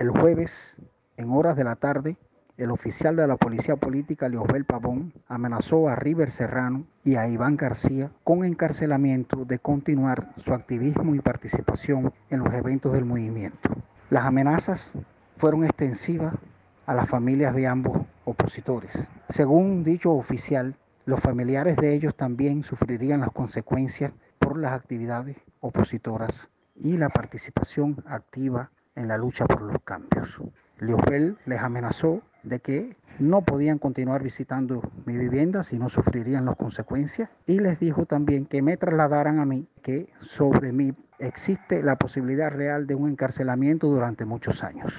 El jueves, en horas de la tarde, el oficial de la Policía Política, Leosbel Pavón, amenazó a River Serrano y a Iván García con encarcelamiento de continuar su activismo y participación en los eventos del movimiento. Las amenazas fueron extensivas a las familias de ambos opositores. Según dicho oficial, los familiares de ellos también sufrirían las consecuencias por las actividades opositoras y la participación activa en la lucha por los cambios. Leosbel les amenazó de que no podían continuar visitando mi vivienda si no sufrirían las consecuencias y les dijo también que me trasladaran a mí que sobre mí existe la posibilidad real de un encarcelamiento durante muchos años.